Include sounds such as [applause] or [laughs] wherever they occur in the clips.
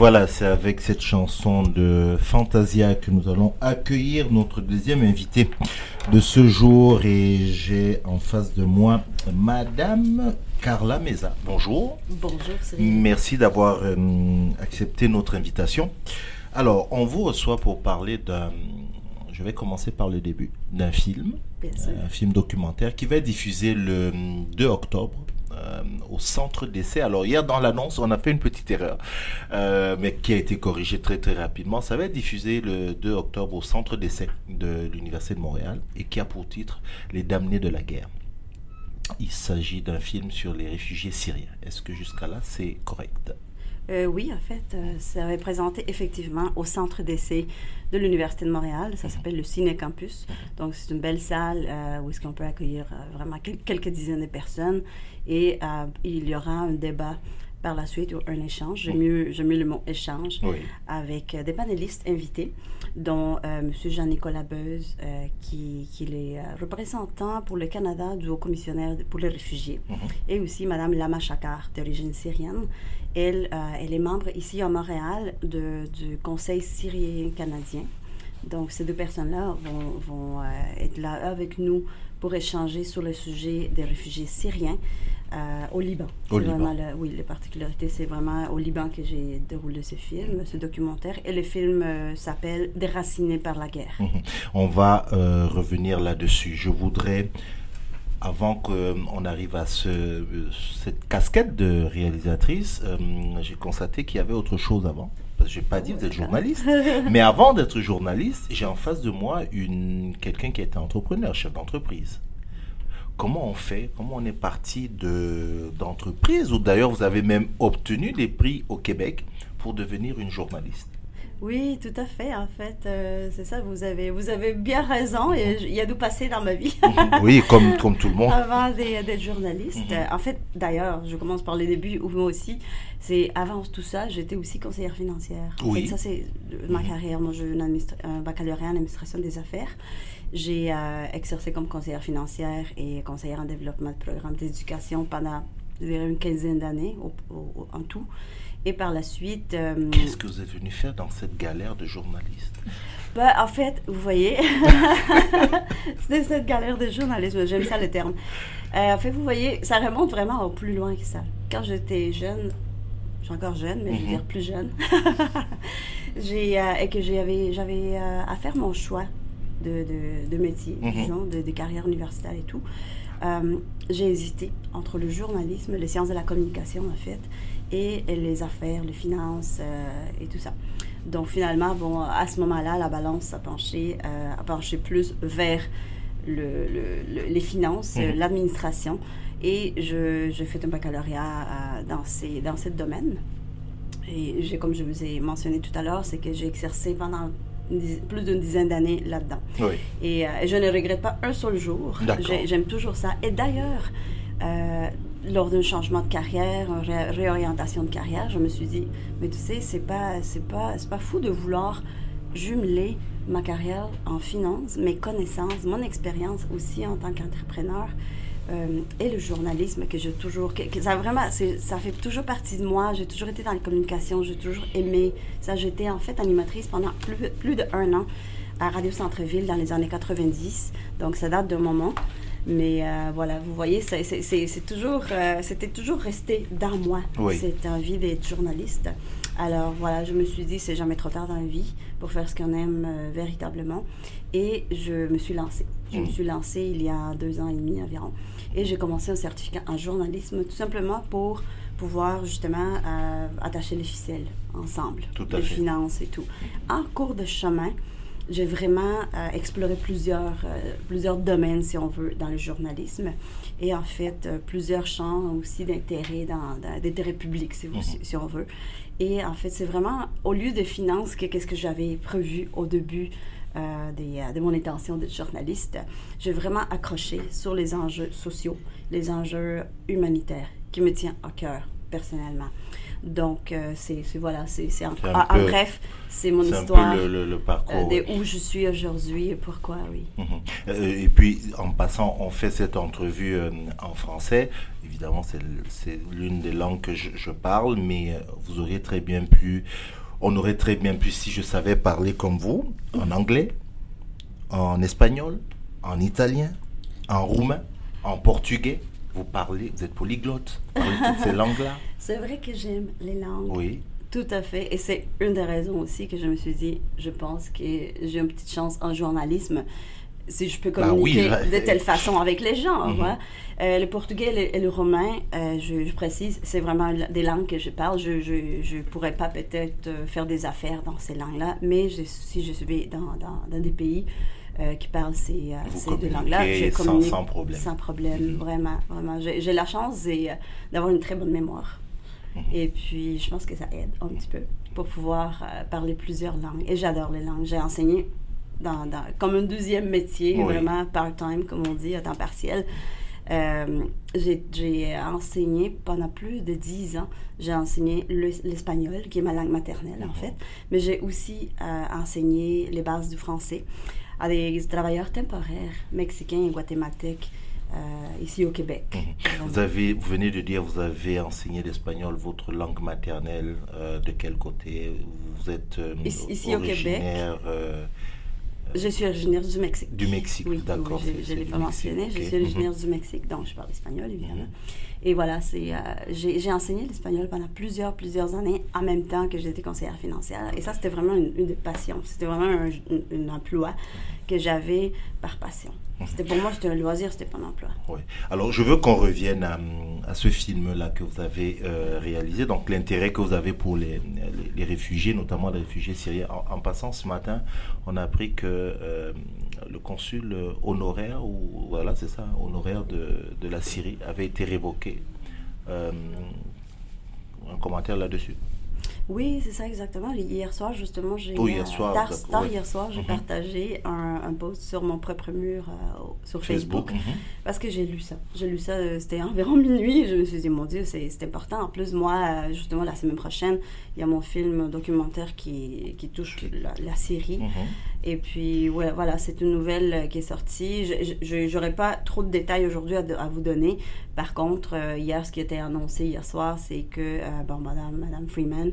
Voilà, c'est avec cette chanson de Fantasia que nous allons accueillir notre deuxième invité de ce jour. Et j'ai en face de moi Madame Carla Meza. Bonjour. Bonjour, Merci d'avoir euh, accepté notre invitation. Alors, on vous reçoit pour parler d'un. Je vais commencer par le début d'un film, un film documentaire qui va être diffusé le 2 octobre euh, au centre d'essai. Alors hier dans l'annonce, on a fait une petite erreur, euh, mais qui a été corrigée très très rapidement. Ça va être diffusé le 2 octobre au centre d'essai de l'Université de Montréal et qui a pour titre Les damnés de la guerre. Il s'agit d'un film sur les réfugiés syriens. Est-ce que jusqu'à là c'est correct? Euh, oui, en fait, ça va être présenté effectivement au centre d'essai de l'Université de Montréal. Ça s'appelle le Ciné Campus. Donc, c'est une belle salle où est-ce qu'on peut accueillir vraiment quelques dizaines de personnes et euh, il y aura un débat par la suite ou un échange. J'aime mieux, mieux le mot échange avec euh, des panélistes invités, dont euh, M. Jean-Nicolas Beuze, qui, qui, est représentant pour le Canada du Haut-Commissionnaire pour les réfugiés, mhm. et aussi Mme Lama Chakar, d'origine syrienne. Elle, elle est membre ici à Montréal de, du Conseil syrien canadien. Donc, ces deux personnes-là vont, vont être là avec nous pour échanger sur le sujet des réfugiés syriens euh, au Liban. Au Liban. oui, la particularité, c'est vraiment au Liban que j'ai déroulé ce film, ce documentaire. Et le film euh, s'appelle Déraciné par la guerre. Mhm. On va euh, revenir là-dessus. Je voudrais avant qu'on arrive à ce, cette casquette de réalisatrice, j'ai constaté qu'il y avait autre chose avant. Je n'ai pas dit vous êtes journaliste, [laughs] mais avant d'être journaliste, j'ai en face de moi une quelqu'un qui a été entrepreneur, chef d'entreprise. Comment on fait? Comment on est parti de d'entreprise? Ou d'ailleurs, vous avez même obtenu des prix au Québec pour devenir une journaliste. Oui, tout à fait. En fait, euh, c'est ça. Vous avez, vous avez bien raison. Il y a du passé dans ma vie. [laughs] oui, comme, comme tout le monde. Avant d'être journaliste. Mhm. En fait, d'ailleurs, je commence par les débuts, ou moi aussi. C'est avant tout ça, j'étais aussi conseillère financière. En oui. fait, ça, c'est ma mhm. carrière. Moi, j'ai un baccalauréat en administration des affaires. J'ai euh, exercé comme conseillère financière et conseillère en développement de programmes d'éducation pendant une quinzaine d'années en tout. Et par la suite... Euh, Qu'est-ce que vous êtes venu faire dans cette galère de journaliste? Ben, En fait, vous voyez, [laughs] c'était cette galère de journalisme, j'aime ça le terme. Euh, en fait, vous voyez, ça remonte vraiment au plus loin que ça. Quand j'étais jeune, je suis encore jeune, mais je veux mhm. dire plus jeune, [laughs] j'ai, euh, et que j'avais, j'avais à faire mon choix de, de, métier, mhm. disons, de, de, carrière universitaire et tout. j'ai hésité entre le journalisme, les sciences de la communication en fait, et les affaires, les finances euh, et tout ça. Donc finalement, bon, à ce moment-là, la balance a penché, euh, a penché plus vers le, les finances, mhm. l'administration. Et je, je fais un baccalauréat euh, dans, ces, dans ce domaine. Et j'ai, comme je vous ai mentionné tout à l'heure, c'est que j'ai exercé pendant plus d'une dizaine d'années là-dedans. Oui. Et, et, je ne regrette pas un seul jour. J'aime toujours ça. Et d'ailleurs, lors d'un changement de carrière, une réorientation de carrière, je me suis dit, mais tu sais, c'est pas, c'est pas, c'est pas fou de vouloir jumeler ma carrière en finance, mes connaissances, mon expérience aussi en tant qu'entrepreneur euh, et le journalisme que j'ai toujours, que, ça vraiment, ça fait toujours partie de moi. J'ai toujours été dans la communication, j'ai toujours aimé ça. J'étais en fait animatrice pendant plus, plus de un an à Radio Centre-Ville dans les années 90, donc ça date d'un moment. Mais euh, voilà, vous voyez, c'est toujours, euh, c'était toujours resté dans moi, cette envie d'être journaliste. Alors voilà, je me suis dit, c'est jamais trop tard dans la vie pour faire ce qu'on aime euh, véritablement. Et je me suis lancée. Je me mm. suis lancée il y a deux ans et demi environ. Et j'ai commencé un certificat en journalisme tout simplement pour pouvoir justement attacher les ficelles ensemble, tout les finances et tout. En cours de chemin, j'ai vraiment euh, exploré plusieurs, euh, plusieurs domaines, si on veut, dans le journalisme. Et en fait, euh, plusieurs champs aussi d'intérêt, dans, d'intérêt public, si, mhm. si, on veut. Et en fait, c'est vraiment, au lieu de finances, qu'est-ce que j'avais prévu au début des, de mon intention d'être journaliste, j'ai vraiment accroché sur les enjeux sociaux, les enjeux humanitaires qui me tiennent à cœur personnellement. Donc, euh, c'est voilà, c'est en, en, bref, c'est mon histoire. Un le, parcours. de où je suis aujourd'hui et pourquoi, oui. Mhm. et puis, en passant, on fait cette entrevue en français. Évidemment, c'est l'une des langues que je, je parle, mais vous auriez très bien pu, on aurait très bien pu, si je savais parler comme vous, en anglais, en espagnol, en italien, en roumain, en portugais. Vous parlez, vous êtes polyglotte, vous parlez toutes ces langues-là. [laughs] C'est vrai que j'aime les langues. Oui. Tout à fait. Et c'est une des raisons aussi que je me suis dit, je pense que j'ai une petite chance en journalisme si je peux bah communiquer de telle façon avec les gens. Mhm. Euh, le portugais et le, romain, euh, je, précise, c'est vraiment des langues que je parle. Je ne pourrais pas peut-être euh, faire des affaires dans ces langues-là, mais si je suis dans, dans des pays euh, qui parlent ces, euh, ces deux langues-là. Je communique sans, problème. Sans problème, mhm. vraiment. vraiment. J'ai la chance euh, d'avoir une très bonne mémoire. Mhm. Et puis, je pense que ça aide un petit peu pour pouvoir parler plusieurs langues. Et j'adore les langues. J'ai enseigné dans, dans, comme un deuxième métier, vraiment part-time, comme on dit, à temps partiel. j'ai enseigné pendant plus de dix ans. J'ai enseigné l'espagnol, qui est ma langue maternelle, en mhm. fait. Mais j'ai aussi enseigné les bases du français à des travailleurs temporaires mexicains et guatémaltèques euh, ici au Québec. Mhm. Vous, avez, vous venez de dire vous avez enseigné l'espagnol, votre langue maternelle, euh, de quel côté? Vous êtes euh, ici, au Québec. je suis originaire du Mexique. Du Mexique, oui, d'accord. je ne l'ai pas mentionné. Je suis originaire mhm. du Mexique, donc je parle espagnol, évidemment. Mhm. Et voilà, c'est, j'ai, enseigné l'espagnol pendant plusieurs, plusieurs années en même temps que j'étais conseillère financière. Et ça, c'était vraiment une, une passion. C'était vraiment un, un emploi que j'avais par passion. C'était pour moi, c'était un loisir, c'était pas un emploi. Oui. Alors, je veux qu'on revienne à, ce film-là que vous avez euh, réalisé, donc l'intérêt que vous avez pour les, les, réfugiés, notamment les réfugiés syriens. En, passant ce matin, on a appris que euh, le consul honoraire, ou voilà, c'est ça, honoraire de, de, la Syrie, avait été révoqué. Euh, un commentaire là-dessus oui, c'est ça exactement. Hier soir, justement, j'ai oh, hier soir, hier soir, j'ai mhm. partagé un, post sur mon propre mur euh, sur Facebook, mhm. parce que j'ai lu ça. J'ai lu ça, euh, c'était environ [laughs] minuit. Je me suis dit, mon Dieu, c'est important. En plus, moi, euh, justement, la semaine prochaine, il y a mon film documentaire qui, qui touche la, série. Mhm. Et puis, ouais, voilà, c'est une nouvelle qui est sortie. Je n'aurai pas trop de détails aujourd'hui à, à, vous donner. Par contre, hier, ce qui était annoncé hier soir, c'est que, bon, Madame, Madame Freeman,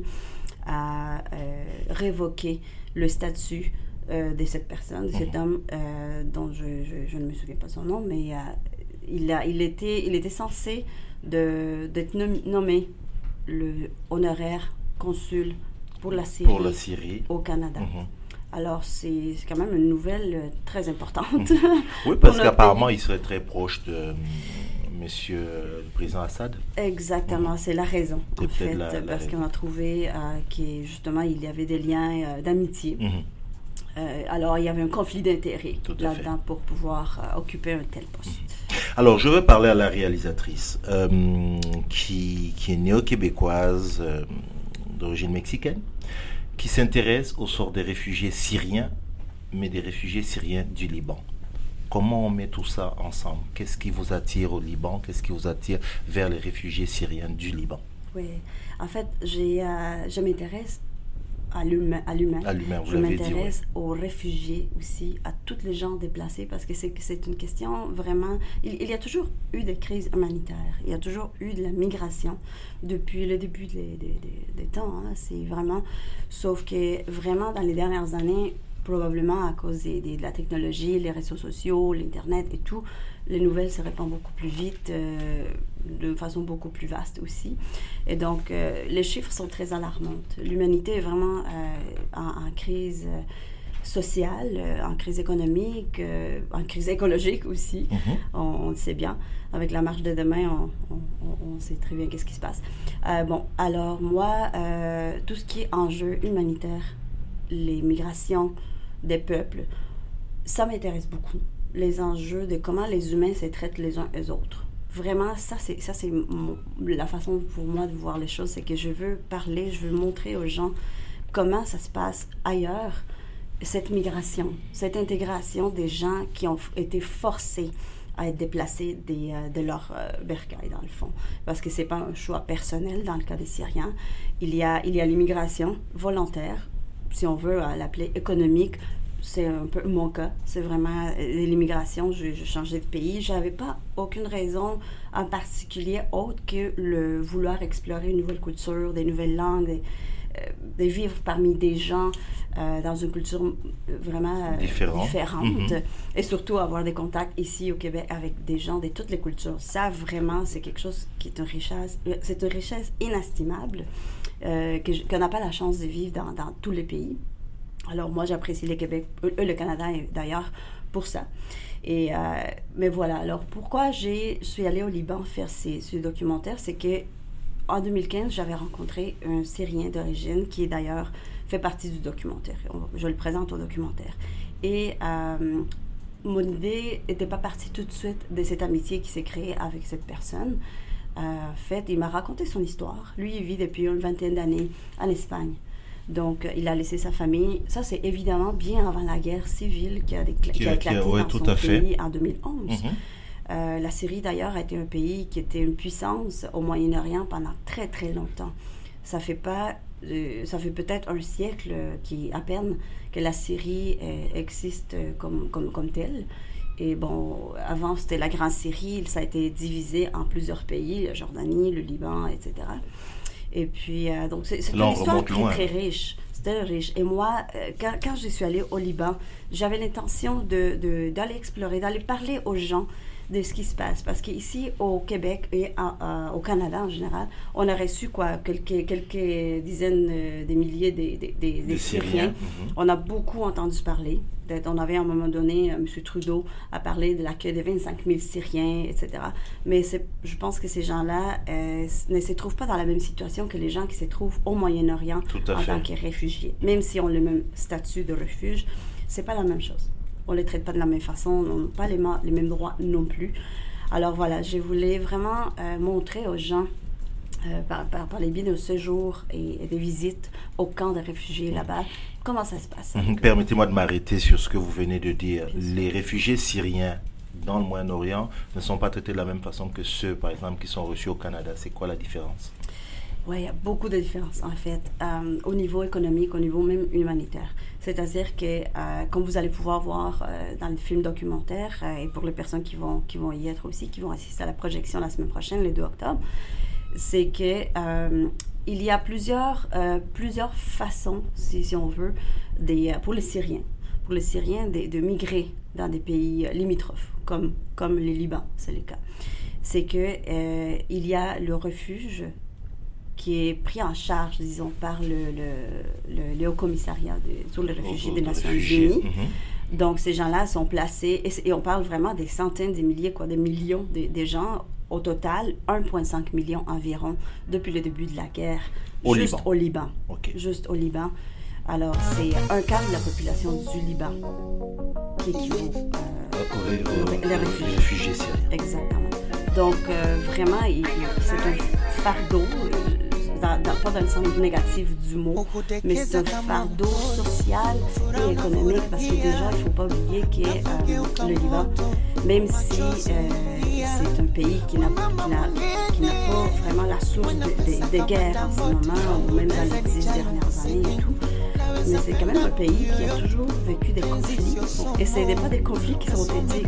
à euh, révoquer le statut euh, de cette personne, de cet mhm. homme euh, dont je, je, ne me souviens pas son nom, mais il, a, il, était, il était censé d'être nommé le honoraire consul pour la Syrie, pour la Syrie. au Canada. Mhm. Alors, c'est quand même une nouvelle très importante. [laughs] oui, parce qu'apparemment, il serait très proche de, monsieur le président Assad. Exactement, c'est la raison, en fait, parce qu'on a trouvé euh, justement, il y avait des liens euh, d'amitié. Euh, alors, il y avait un conflit d'intérêts là-dedans pour pouvoir occuper un tel poste. Alors, je veux parler à la réalisatrice qui, qui, est néo-québécoise d'origine mexicaine, qui s'intéresse au sort des réfugiés syriens, mais des réfugiés syriens du Liban. Comment on met tout ça ensemble? Qu'est-ce qui vous attire au Liban? Qu'est-ce qui vous attire vers les réfugiés syriens du Liban? Oui, en fait, euh, je m'intéresse à l'humain. Je m'intéresse aux réfugiés aussi, à toutes les gens déplacés, parce que c'est une question vraiment... Il, y a toujours eu des crises humanitaires, il y a toujours eu de la migration depuis le début des, des, temps. Hein. C'est vraiment... Sauf que vraiment, dans les dernières années, probablement à cause de la technologie, les réseaux sociaux, l'Internet et tout, les nouvelles se répandent beaucoup plus vite, euh, de façon beaucoup plus vaste aussi. Et donc, euh, les chiffres sont très alarmants. L'humanité est vraiment euh, en, crise sociale, en crise économique, en crise écologique aussi. Mm-hmm. on, le sait bien. Avec la marche de demain, on, on sait très bien qu'est-ce qui se passe. bon, alors moi, tout ce qui est enjeu humanitaire, les migrations, des peuples, ça m'intéresse beaucoup. Les enjeux de comment les humains se traitent les uns les autres. Vraiment, ça, c'est, ça, c'est la façon pour moi de voir les choses. C'est que je veux parler, je veux montrer aux gens comment ça se passe ailleurs, cette migration, cette intégration des gens qui ont été forcés à être déplacés des, de leur bercail, dans le fond. Parce que ce n'est pas un choix personnel dans le cas des Syriens. Il y a l'immigration volontaire, si on veut l'appeler économique, c'est un peu mon cas. C'est vraiment euh, l'immigration. Je, je, changeais de pays. J'avais pas aucune raison en particulier autre que le vouloir explorer une nouvelle culture, des nouvelles langues, euh, de vivre parmi des gens euh, dans une culture vraiment différente. Mm-hmm. Et surtout avoir des contacts ici au Québec avec des gens de toutes les cultures. Ça, vraiment, c'est quelque chose qui est une richesse, c'est une richesse inestimable qu'on n'a pas la chance de vivre dans, tous les pays. Alors moi, j'apprécie le Québec, euh, le Canada d'ailleurs, pour ça. Et, euh, mais voilà, alors pourquoi je suis allée au Liban faire ces, ce documentaire, c'est que en 2015, j'avais rencontré un Syrien d'origine qui d'ailleurs fait partie du documentaire. Je le présente au documentaire. Et euh, mon idée n'était pas partie tout de suite de cette amitié qui s'est créée avec cette personne. En fait, il m'a raconté son histoire. Lui, il vit depuis une vingtaine d'années en Espagne. Donc, il a laissé sa famille. Ça, c'est évidemment bien avant la guerre civile qui a, éclaté dans son pays en 2011. Mhm. Euh, la Syrie, d'ailleurs, a été un pays qui était une puissance au Moyen-Orient pendant très, très longtemps. Ça fait pas... Euh, ça fait peut-être un siècle qui, à peine que la Syrie euh, existe comme, comme, comme telle. Et bon, avant, c'était la Grande Syrie. Ça a été divisé en plusieurs pays, la Jordanie, le Liban, etc. Et puis, euh, donc, c'est une histoire très, très riche. C'était riche. Et moi, euh, quand, quand, je suis allée au Liban, j'avais l'intention d'aller de, d'aller explorer, d'aller parler aux gens de ce qui se passe. Parce qu'ici, au Québec et au Canada en général, on a reçu quoi, quelques, quelques dizaines euh, de milliers de, Syriens. Mhm. On a beaucoup entendu parler. On avait à un moment donné, euh, M. Trudeau a parlé de l'accueil de 25 000 Syriens, etc. Mais je pense que ces gens-là euh, ne se trouvent pas dans la même situation que les gens qui se trouvent au Moyen-Orient en tant que réfugiés. Même si on a le même statut de refuge, c'est pas la même chose on ne les traite pas de la même façon, on n'a pas les, les, mêmes droits non plus. Alors voilà, je voulais vraiment euh, montrer aux gens, euh, par, par, les biais de séjours et, des visites au camp de réfugiés là-bas, comment ça se passe. Mhm. Permettez-moi de m'arrêter sur ce que vous venez de dire. Les réfugiés syriens dans le Moyen-Orient ne sont pas traités de la même façon que ceux, par exemple, qui sont reçus au Canada. C'est quoi la différence? Oui, il y a beaucoup de différences en fait, euh, au niveau économique, au niveau même humanitaire. C'est-à-dire que, euh, comme vous allez pouvoir voir euh, dans le film documentaire, et pour les personnes qui vont, qui vont y être aussi, qui vont assister à la projection la semaine prochaine, le 2 octobre, c'est que il y a plusieurs, plusieurs façons, si, on veut, des, pour les Syriens, pour les Syriens de, migrer dans des pays limitrophes, comme, comme le Liban, c'est le cas. C'est que il y a le refuge qui est pris en charge, disons, par le, le, le, Haut Commissariat sur les réfugiés des Nations Unies. Mhm. Donc, ces gens-là sont placés, et, on parle vraiment des centaines, des milliers, quoi, des millions de, gens. Au total, 1,5 million environ depuis le début de la guerre, au juste Liban. au Liban. Juste au Liban. Alors, c'est un quart de la population du Liban qui équivaut euh, aux, réfugiés. réfugiés syriens. Exactement. Donc, euh, vraiment, c'est un fardeau pas dans le sens négatif du mot, mais c'est un fardeau social et économique parce que déjà, il ne faut pas oublier que euh, le Liban, même si euh, c'est un pays qui n'a pas vraiment la source de, guerre en ce moment, ou même dans les dix dernières années et tout, mais c'est quand même un pays qui a toujours vécu des conflits. Et ce n'est pas des conflits qui,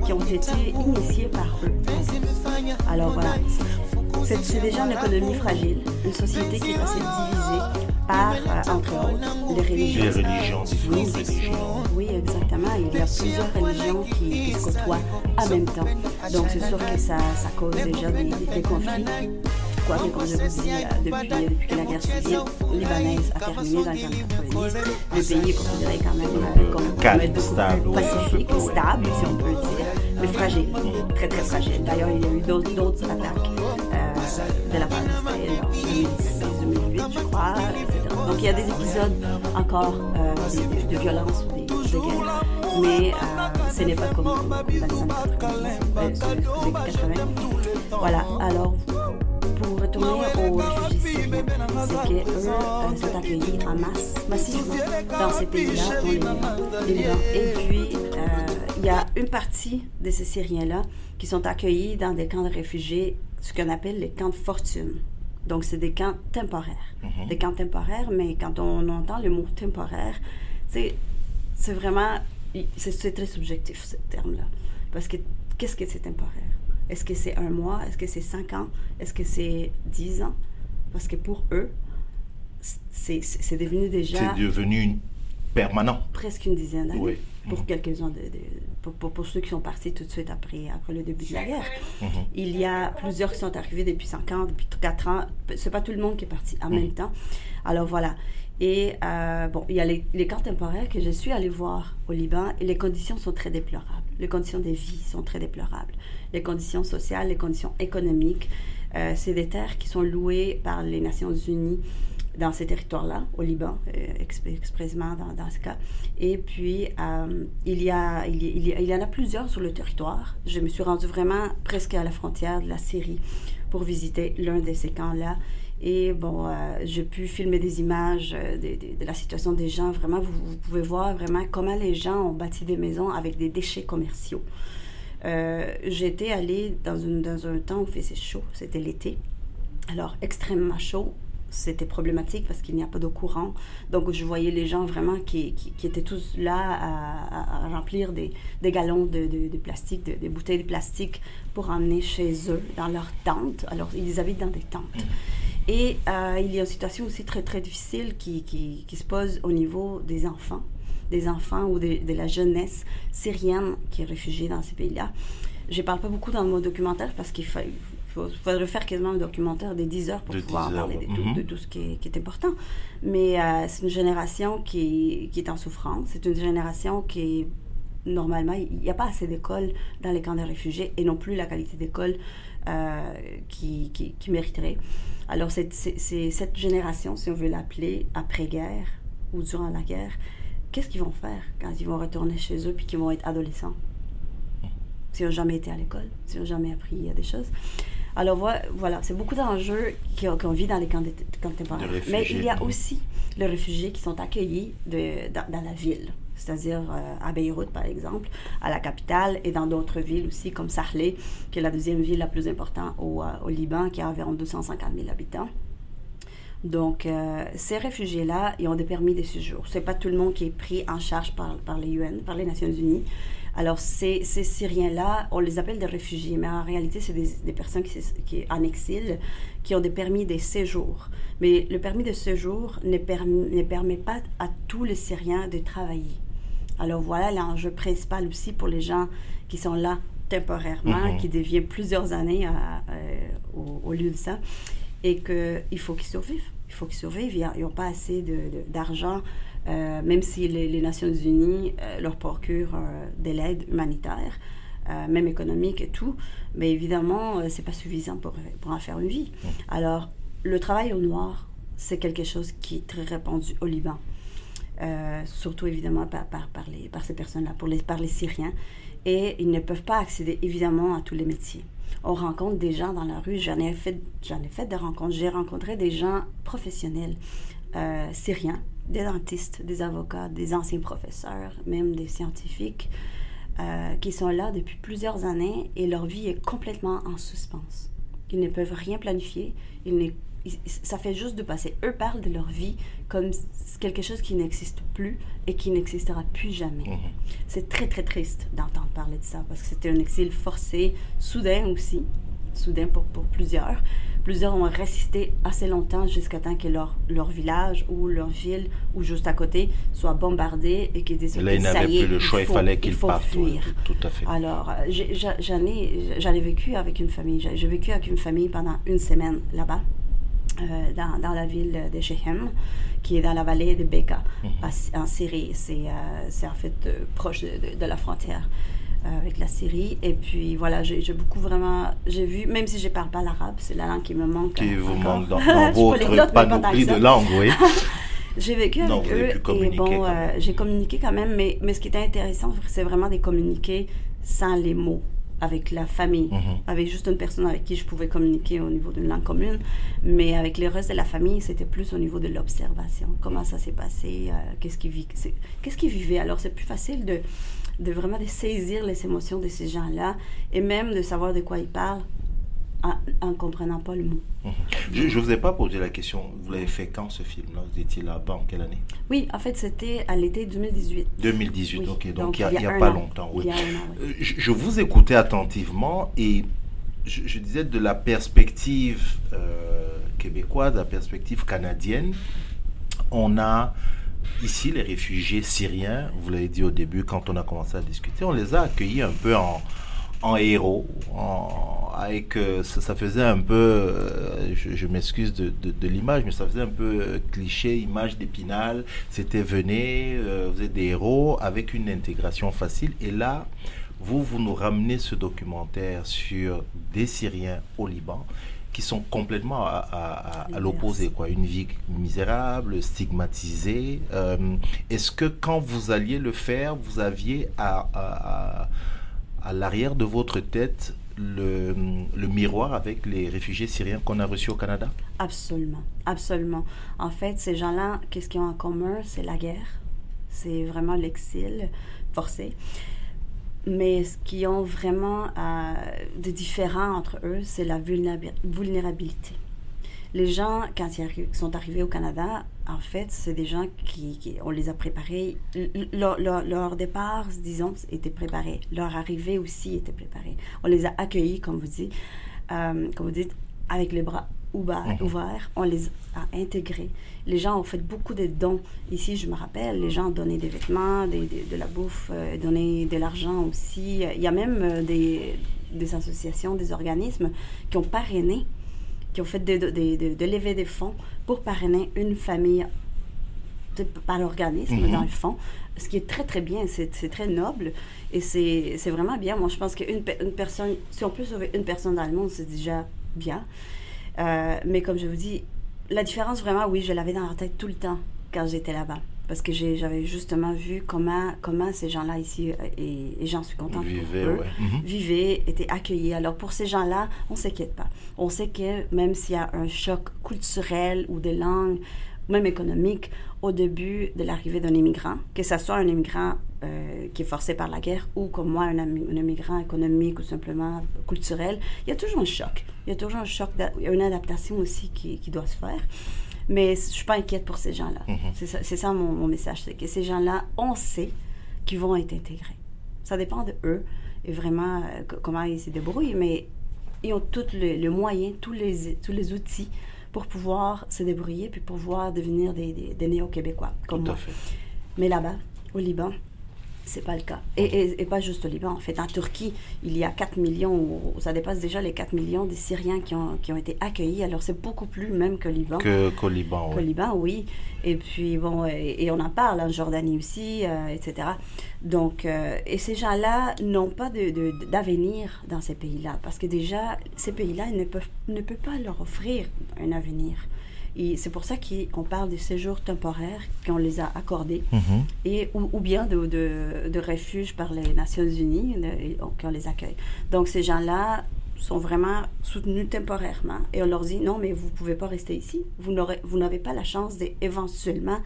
qui ont été initiés par eux. Alors voilà, c'est déjà une économie fragile, une société qui est assez divisée par, euh, entre autres, les religions. Les religions, oui, religions. Oui, exactement. Il y a plusieurs religions qui, se côtoient en même temps. Donc, c'est sûr que ça, ça cause déjà des, des conflits. Quoique, comme je vous dis, euh, depuis, depuis que la guerre civile libanaise a terminé dans les années 90, le pays est considéré quand même euh, comme, Calme, stable, pacifique, stable, si on peut le dire, mais fragile, très très fragile. D'ailleurs, il y a eu d'autres attaques de la d'Israël en 2006-2008, je crois, etc. Donc il y a des épisodes encore euh, de, de, violence ou de, guerre, mais euh, ce n'est pas comme, dans les années 90, euh, 80. Voilà, alors pour retourner aux réfugiés c'est qu'eux euh, sont accueillis en masse, massivement dans ces pays-là, Et puis, euh, il y a une partie de ces Syriens-là qui sont accueillis dans des camps de réfugiés, ce qu'on appelle les camps de fortune. Donc, c'est des camps temporaires. Mhm. Des camps temporaires, mais quand on entend le mot temporaire, c'est vraiment, c'est très subjectif, ce terme-là. Parce que qu'est-ce que c'est temporaire? Est-ce que c'est un mois? Est-ce que c'est cinq ans? Est-ce que c'est dix ans? Parce que pour eux, c'est devenu déjà... C'est devenu permanent. Presque une dizaine d'années. Oui. Pour quelques-uns, de, pour, pour, ceux qui sont partis tout de suite après, après le début de la guerre. Mhm. Il y a plusieurs qui sont arrivés depuis 5 ans, depuis 4 ans. C'est pas tout le monde qui est parti en même mhm. temps. Alors voilà. Et euh, bon, il y a les, les, camps temporaires que je suis allée voir au Liban et les conditions sont très déplorables. Les conditions de vie sont très déplorables. Les conditions sociales, les conditions économiques. Euh, c'est des terres qui sont louées par les Nations Unies dans ces territoires-là, au Liban, euh, expressément dans, dans, ce cas. Et puis, euh, il, y a, il, y il, y en a plusieurs sur le territoire. Je me suis rendue vraiment presque à la frontière de la Syrie pour visiter l'un de ces camps-là. Et bon, j'ai pu filmer des images de, la situation des gens. Vraiment, vous, pouvez voir vraiment comment les gens ont bâti des maisons avec des déchets commerciaux. Euh, j'étais allée dans, une, dans un temps où il faisait chaud, c'était l'été. Alors, extrêmement chaud, c'était problématique parce qu'il n'y a pas d'eau courant. Donc, je voyais les gens vraiment qui, qui, étaient tous là à, remplir des, des galons de, de, plastique, des bouteilles de plastique pour emmener chez eux, dans leur tente. Alors, ils habitent dans des tentes. Et euh, il y a une situation aussi très, très difficile qui, qui, se pose au niveau des enfants des enfants ou de, la jeunesse syrienne qui est réfugiée dans ces pays-là. Je ne parle pas beaucoup dans mon documentaire parce qu'il faudrait faire quasiment un documentaire des 10 heures pour pouvoir parler mhm. de, tout, ce qui est, important. Mais euh, c'est une génération qui, qui, est en souffrance. C'est une génération qui, normalement, il n'y a pas assez d'écoles dans les camps de réfugiés et non plus la qualité d'école euh, qui, qui, qui, mériterait. Alors, c'est cette génération, si on veut l'appeler, après-guerre ou durant la guerre, qu'est-ce qu'ils vont faire quand ils vont retourner chez eux puis qu'ils vont être adolescents? S'ils n'ont jamais été à l'école, s'ils n'ont jamais appris des choses. Alors voilà, c'est beaucoup d'enjeux qu'on vit dans les camps, temporaires. Mais il y a aussi les réfugiés qui sont accueillis de, dans, la ville, c'est-à-dire euh, à Beyrouth par exemple, à la capitale et dans d'autres villes aussi comme Sahlé, qui est la deuxième ville la plus importante au, euh, au Liban, qui a environ 250 000 habitants. Donc, euh, ces réfugiés-là, ils ont des permis de séjour. Ce n'est pas tout le monde qui est pris en charge par, par les UN, par les Nations Unies. Alors, ces, ces Syriens-là, on les appelle des réfugiés, mais en réalité, c'est des, des, personnes qui, qui en exil, qui ont des permis de séjour. Mais le permis de séjour ne, permet, ne permet pas à tous les Syriens de travailler. Alors voilà l'enjeu principal aussi pour les gens qui sont là temporairement, mhm. qui deviennent plusieurs années au, au, lieu de ça et qu'il faut qu'ils survivent. Il faut qu'ils survivent. Ils n'ont pas assez d'argent, euh, même si les, Nations Unies euh, leur procurent euh, de l'aide humanitaire, même économique et tout. Mais évidemment, c'est pas suffisant pour, pour en faire une vie. Alors, le travail au noir, c'est quelque chose qui est très répandu au Liban. surtout évidemment par, par, par, les, par ces personnes-là, par les Syriens. Et ils ne peuvent pas accéder évidemment à tous les métiers on rencontre des gens dans la rue. J'en ai fait, j'en ai fait des rencontres. J'ai rencontré des gens professionnels euh, syriens, des dentistes, des avocats, des anciens professeurs, même des scientifiques, euh, qui sont là depuis plusieurs années et leur vie est complètement en suspens. Ils ne peuvent rien planifier. Ils ça fait juste de passer. Eux parlent de leur vie comme quelque chose qui n'existe plus et qui n'existera plus jamais. Mhm. C'est très, très triste d'entendre parler de ça parce que c'était un exil forcé, soudain aussi, soudain pour, pour plusieurs. Plusieurs ont résisté assez longtemps jusqu'à temps que leur, leur village ou leur ville ou juste à côté soit bombardé et qu'ils disent Là, ils n'avaient plus le choix, il, fallait qu'ils partent. Fuir. tout à fait. Alors, j'en ai, j'en ai vécu avec une famille. J'ai vécu avec une famille pendant une semaine là-bas. Euh, dans, dans, la ville de Shehem, qui est dans la vallée de Beka, mhm. en Syrie. C'est euh, en fait euh, proche de, de, la frontière avec la Syrie. Et puis voilà, j'ai beaucoup vraiment. J'ai vu, même si je ne parle pas l'arabe, c'est la langue qui me manque. Qui vous manque dans, [laughs] dans votre panoplie de langue, oui. [laughs] j'ai vécu avec eux et bon, j'ai communiqué quand même, mais, mais ce qui était intéressant, c'est vraiment de communiquer sans les mots avec la famille, mhm. avec juste une personne avec qui je pouvais communiquer au niveau d'une langue commune. Mais avec le reste de la famille, c'était plus au niveau de l'observation. Comment ça s'est passé, euh, qu'est-ce qu'ils qu'est-ce qu'ils vivaient. Alors, c'est plus facile de, de vraiment de saisir les émotions de ces gens-là et même de savoir de quoi ils parlent en ne comprenant pas le mot. Mhm. Je ne vous ai pas posé la question, vous l'avez fait quand ce film-là? Vous étiez là-bas en quelle année? Oui, en fait, c'était à l'été 2018. 2018, ok, donc, il n'y a, pas longtemps. Oui. Euh, je, vous écoutais attentivement et je, disais de la perspective euh, québécoise, de la perspective canadienne, on a ici les réfugiés syriens, vous l'avez dit au début quand on a commencé à discuter, on les a accueillis un peu en héros, avec euh, ça, faisait un peu, euh, je, m'excuse de, l'image, mais ça faisait un peu euh, cliché, image d'épinal. C'était venez, vous êtes des héros avec une intégration facile. Et là, vous, vous nous ramenez ce documentaire sur des Syriens au Liban qui sont complètement à, l'opposé, quoi. Une vie misérable, stigmatisée. Est-ce que quand vous alliez le faire, vous aviez à à l'arrière de votre tête le, le, miroir avec les réfugiés syriens qu'on a reçus au Canada? Absolument, absolument. En fait, ces gens-là, qu'est-ce qu'ils ont en commun? C'est la guerre, c'est vraiment l'exil forcé. Mais ce qu'ils ont vraiment euh, de différent entre eux, c'est la vulnérabilité les gens, quand ils sont arrivés au Canada, en fait, c'est des gens qui, on les a préparés. Leur, départ, disons, était préparé. Leur arrivée aussi était préparée. On les a accueillis, comme vous euh, comme vous dites, avec les bras ouverts, mhm. ouverts. On les a intégrés. Les gens ont fait beaucoup de dons. Ici, je me rappelle, les gens ont donné des vêtements, de la bouffe, euh, donné de l'argent aussi. Il y a même euh, des, des associations, des organismes qui ont parrainé qui ont fait de, de, de, lever des fonds pour parrainer une famille par l'organisme, mhm. dans le fond, ce qui est très, très bien, c'est très noble et c'est vraiment bien. Moi, je pense qu'une une personne, si on peut sauver une personne dans le monde, c'est déjà bien. Euh, mais comme je vous dis, la différence vraiment, oui, je l'avais dans la tête tout le temps quand j'étais là-bas parce que j'avais justement vu comment, comment ces gens-là ici, euh, et, j'en suis contente vivaient, pour eux, mhm. vivaient, étaient accueillis. Alors pour ces gens-là, on ne s'inquiète pas. On sait que même s'il y a un choc culturel ou de langue, même économique, au début de l'arrivée d'un immigrant, que ce soit un immigrant euh, qui est forcé par la guerre ou comme moi, un, un, immigrant économique ou simplement culturel, il y a toujours un choc. Il y a toujours un choc, une adaptation aussi qui, qui doit se faire. Mais je suis pas inquiète pour ces gens-là. Mhm. C'est ça, mon, message, c'est que ces gens-là, on sait qu'ils vont être intégrés. Ça dépend de eux et vraiment euh, comment ils se débrouillent, mais ils ont tous les moyens, tous les, tous les outils pour pouvoir se débrouiller puis pouvoir devenir des, des, néo-québécois comme moi. Mais là-bas, au Liban, c'est pas le cas. Et, et, pas juste au Liban. En fait, en Turquie, il y a 4 millions, ça dépasse déjà les 4 millions des Syriens qui ont, qui ont été accueillis. Alors, c'est beaucoup plus même que Liban. Que, qu'au Liban, oui. Liban, oui. Et puis, bon, et, on en parle en Jordanie aussi, euh, etc. Donc, euh, et ces gens-là n'ont pas de, d'avenir dans ces pays-là. Parce que déjà, ces pays-là ne peuvent, ne peuvent pas leur offrir un avenir. Et c'est pour ça qu'on parle des séjours temporaires qu'on les a accordés, mhm. et, ou, bien de, de, de, refuge par les Nations Unies qu'on les accueille. Donc ces gens-là sont vraiment soutenus temporairement et on leur dit non, mais vous ne pouvez pas rester ici. Vous n'avez pas la chance d'éventuellement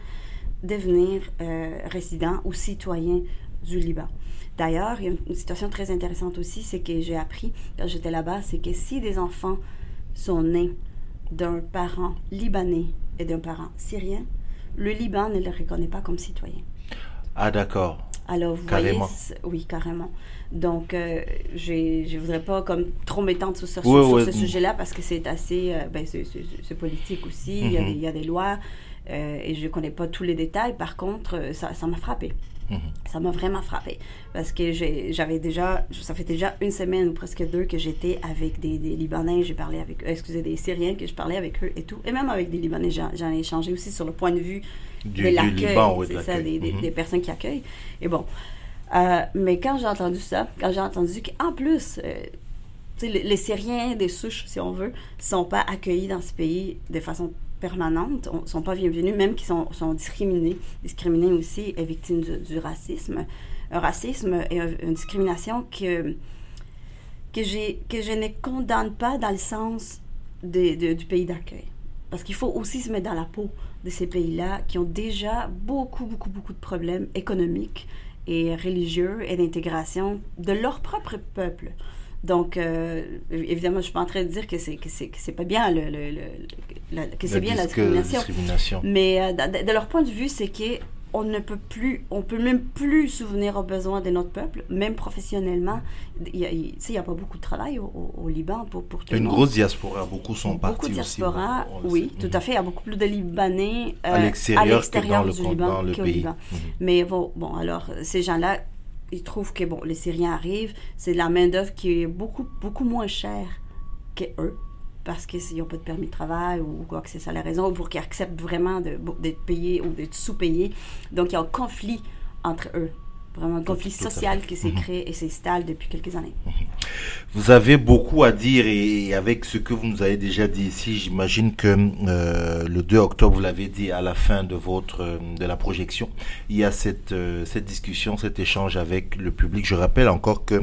devenir euh, résident ou citoyen du Liban. D'ailleurs, il y a une situation très intéressante aussi, c'est que j'ai appris quand j'étais là-bas, c'est que si des enfants sont nés d'un parent libanais et d'un parent syrien, le Liban ne les reconnaît pas comme citoyens. Ah d'accord. Alors vous carrément. voyez, oui carrément. Donc euh, je ne voudrais pas comme trop m'étendre sur, ce sujet-là parce que c'est assez, euh, ben, c'est politique aussi. il, y a mhm. des, il, y a des, lois et je ne connais pas tous les détails. Par contre, ça m'a frappé. Mhm. Ça m'a vraiment frappé parce que j'avais déjà, ça fait déjà une semaine ou presque deux que j'étais avec des, Libanais, j'ai parlé avec eux, excusez, des Syriens, que je parlais avec eux et tout. Et même avec des Libanais, j'en ai échangé aussi sur le point de vue de l'accueil, c'est ça, des, mhm. des, personnes qui accueillent. Et bon, euh, mais quand j'ai entendu ça, quand j'ai entendu qu'en plus, euh, les, les, Syriens des souches, si on veut, sont pas accueillis dans ce pays de façon permanentes ne sont pas bienvenus, même qui sont, sont, discriminés, discriminés aussi et victimes du, racisme. Un racisme et une discrimination que que, que je ne condamne pas dans le sens du pays d'accueil. Parce qu'il faut aussi se mettre dans la peau de ces pays-là qui ont déjà beaucoup, beaucoup, beaucoup de problèmes économiques et religieux et d'intégration de leur propre peuple. Donc, euh, évidemment, je suis pas en train de dire que c'est que c'est pas bien le, le, que c'est bien la discrimination. Mais euh, de, leur point de vue, c'est que on ne peut plus, on peut même plus souvenir aux besoins de notre peuple, même professionnellement. Il n'y a, a, pas beaucoup de travail au, Liban pour, pour tout Une grosse diaspora, beaucoup sont partis Beaucoup de diaspora, oui, tout à fait. Il y a beaucoup plus de Libanais euh, à l'extérieur du Liban qu'au Liban. Mhm. Mais bon, bon, alors, ces gens-là, ils trouvent que, bon, les Syriens arrivent, c'est de la main-d'œuvre qui est beaucoup, beaucoup moins chère qu'eux parce qu'ils n'ont pas de permis de travail ou quoi que c'est ça la raison, ou pour qu'ils acceptent vraiment d'être payés ou d'être sous-payés. Donc, il y a un conflit entre eux vraiment un conflit social qui s'est mhm. créé et s'installe depuis quelques années. Mhm. Vous avez beaucoup à dire et avec ce que vous nous avez déjà dit ici, j'imagine que euh, le 2 octobre, vous l'avez dit à la fin de votre euh, de la projection, il y a cette euh, cette discussion, cet échange avec le public. Je rappelle encore que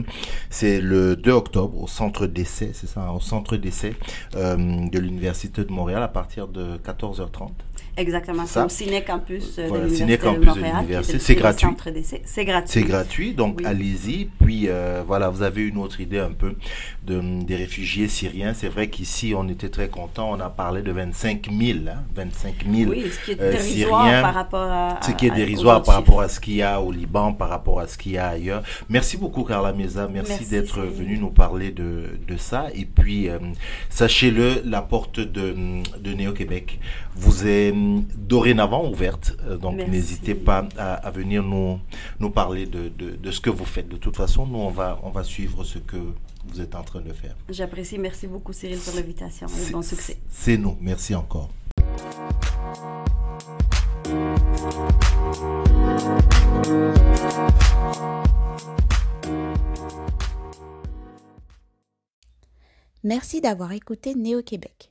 c'est le 2 octobre au centre d'essai, c'est ça, au centre d'essai de l'université de Montréal à partir de 14h30. Exactement, c'est au Ciné Campus de l'Université de Montréal. C'est gratuit. C'est gratuit. C'est gratuit, donc allez-y. Puis euh, voilà, vous avez une autre idée un peu de, des réfugiés syriens. C'est vrai qu'ici, on était très contents. On a parlé de 25 000, 25 000 oui, ce qui est euh, Syriens. Par rapport à, ce qui est dérisoire par rapport à ce qu'il y a au Liban, par rapport à ce qu'il y a ailleurs. Merci beaucoup, Carla Meza. Merci, d'être venu nous parler de, de ça. Et puis, euh, sachez-le, la porte de, de Néo-Québec vous est dorénavant ouverte. donc, n'hésitez pas à, à, venir nous, nous parler de, ce que vous faites. De toute façon, nous, on va, on va suivre ce que vous êtes en train de faire. J'apprécie. Merci beaucoup, Cyril, pour l'invitation et bon succès. C'est nous. Merci encore. Merci d'avoir écouté Néo-Québec.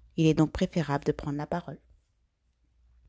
Il est donc préférable de prendre la parole.